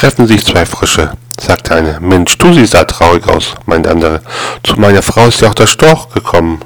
treffen sich zwei Frösche, sagte eine. Mensch, du siehst da traurig aus, meinte andere. Zu meiner Frau ist ja auch der Storch gekommen.